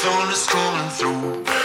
telephone is coming through.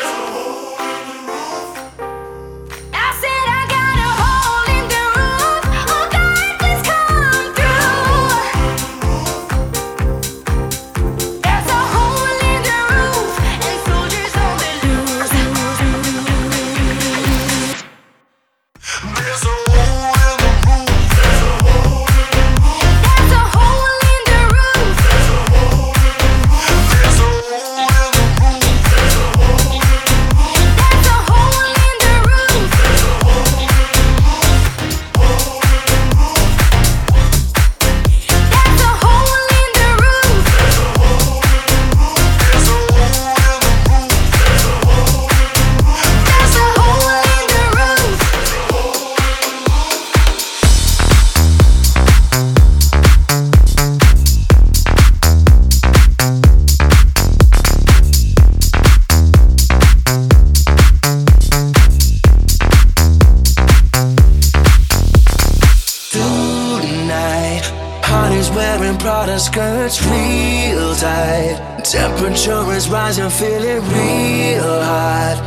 and Prada skirts real tight. Temperature is rising, feeling real hot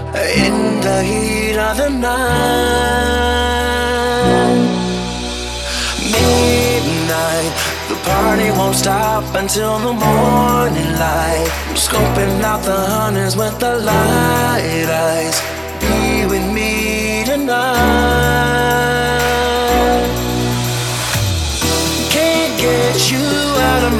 in the heat of the night. Midnight, the party won't stop until the morning light. Scoping out the hunters with the light eyes. Be with me tonight.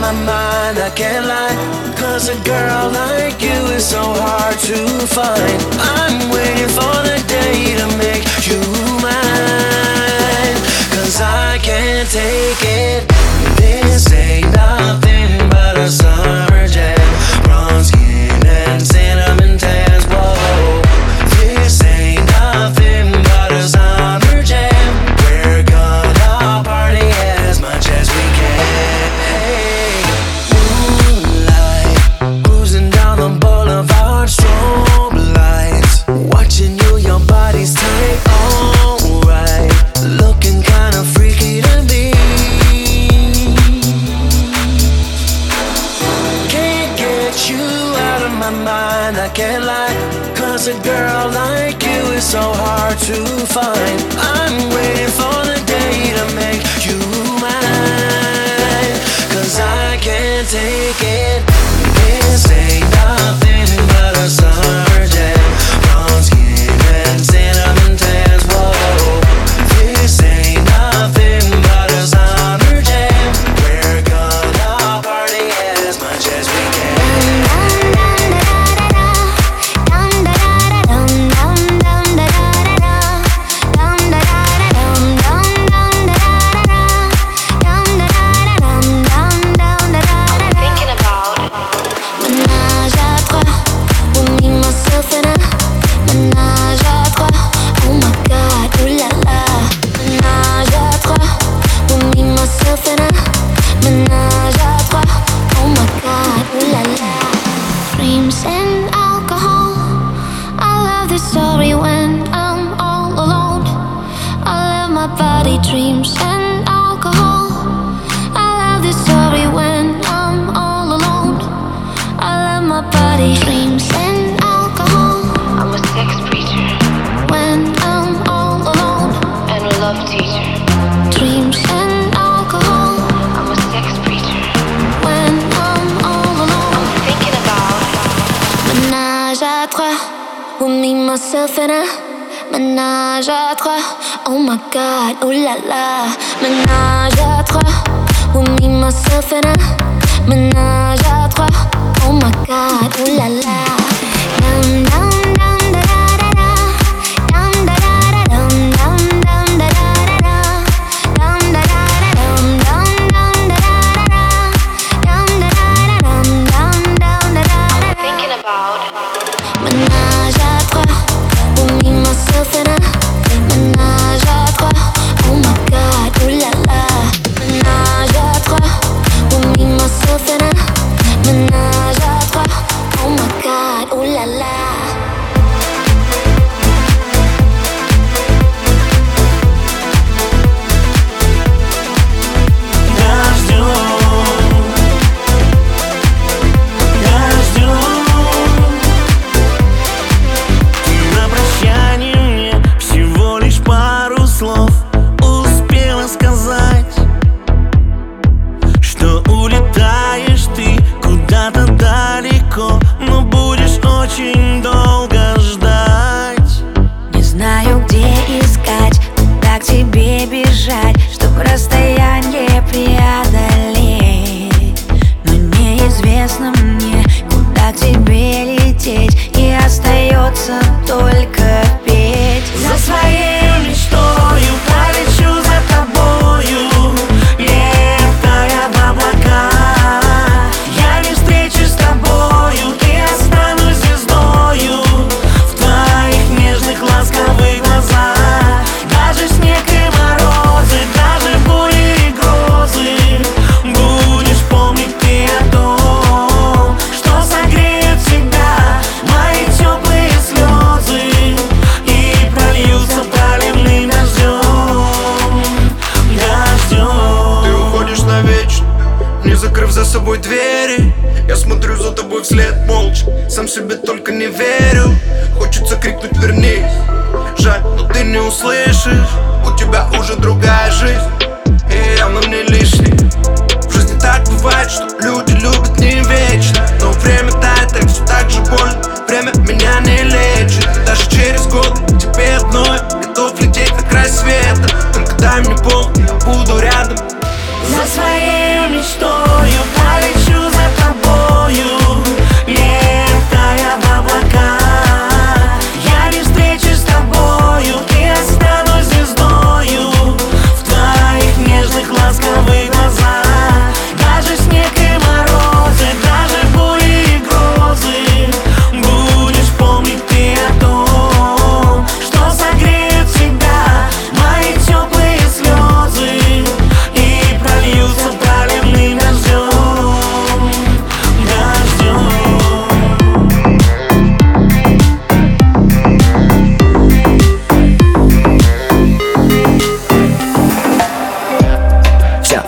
my mind, I can't lie. Cause a girl like you is so hard to find. I'm waiting for the to find. with me, myself, and I. Ménage à trois, oh my god, oh la la. Ménage à trois, with me, myself, and I. Ménage à trois, oh my god, oh la la. Nam, nam. pasa todo el молча, сам себе только не верю. Хочется крикнуть вернись, жаль, но ты не услышишь. У тебя уже другая жизнь, и явно мне лишний В жизни так бывает, что люди любят не вечно. Но время тает, так все так же больно. Время меня не лечит. Даже через годы тебе одной Готов лететь на край света. Только дай мне пол,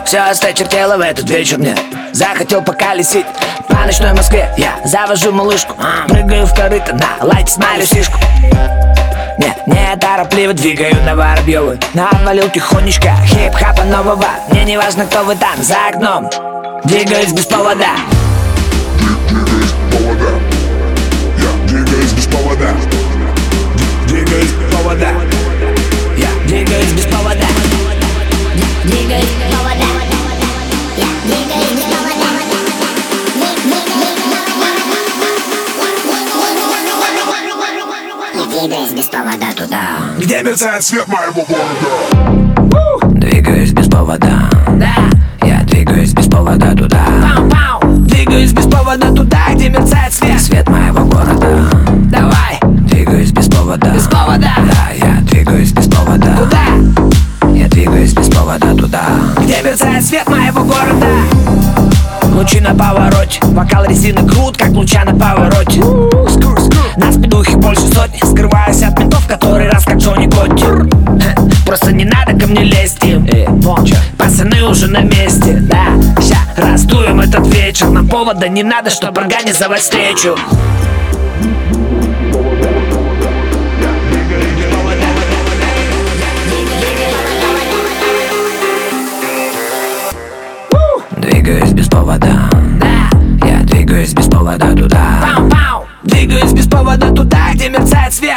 Все, осточертело в этот вечер мне Захотел поколесить по ночной Москве. Я завожу малышку, прыгаю в корыто На лайте смайлю сишку. Не, не торопливо двигаю на Воробьевы Навалил тихонечко хип-хапа нового. Мне не важно, кто вы там за окном Двигаюсь без повода Двигаюсь без повода. Да Лучи на повороте. Бокал резины крут, как луча на повороте. Нас бедухи больше сотни Скрываюсь от ментов, который раз как Джонни Хе, Просто не надо ко мне лезть им. Э, Пацаны уже на месте, да. Ща раздуем этот вечер. Нам повода не надо, чтоб организовать встречу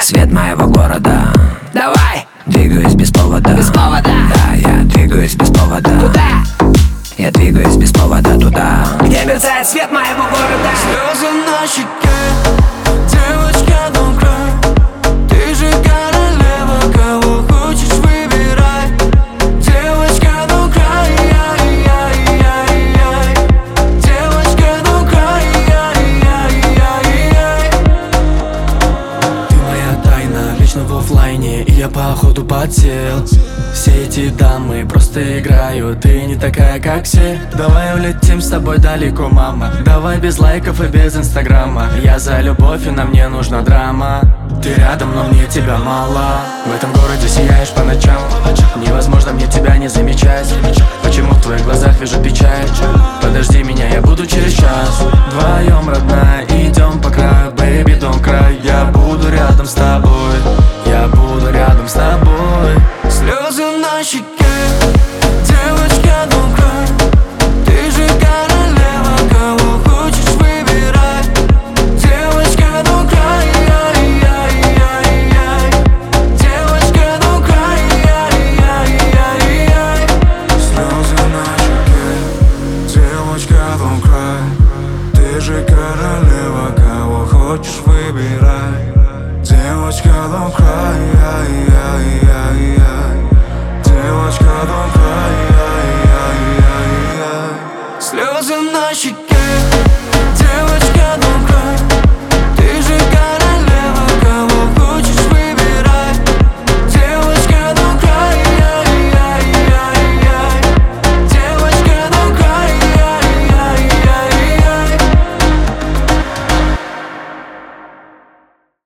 свет моего города. Давай. Двигаюсь без повода. Без повода. Да, я двигаюсь без повода. Туда. Я двигаюсь без повода туда. Где мерцает свет вечно в оффлайне И я походу подсел. Все эти дамы просто играют Ты не такая, как все. Давай улетим с тобой далеко, мама. Давай без лайков и без инстаграма. Я за любовь, и нам не нужна драма. Ты рядом, но мне тебя мало. В этом городе сияешь по ночам. Невозможно мне тебя не замечать. Почему в твоих глазах вижу печаль Подожди меня, я буду через час. Вдвоем, родная, идем по краю. Baby, don't cry, я буду рядом с тобой рядом с тобой she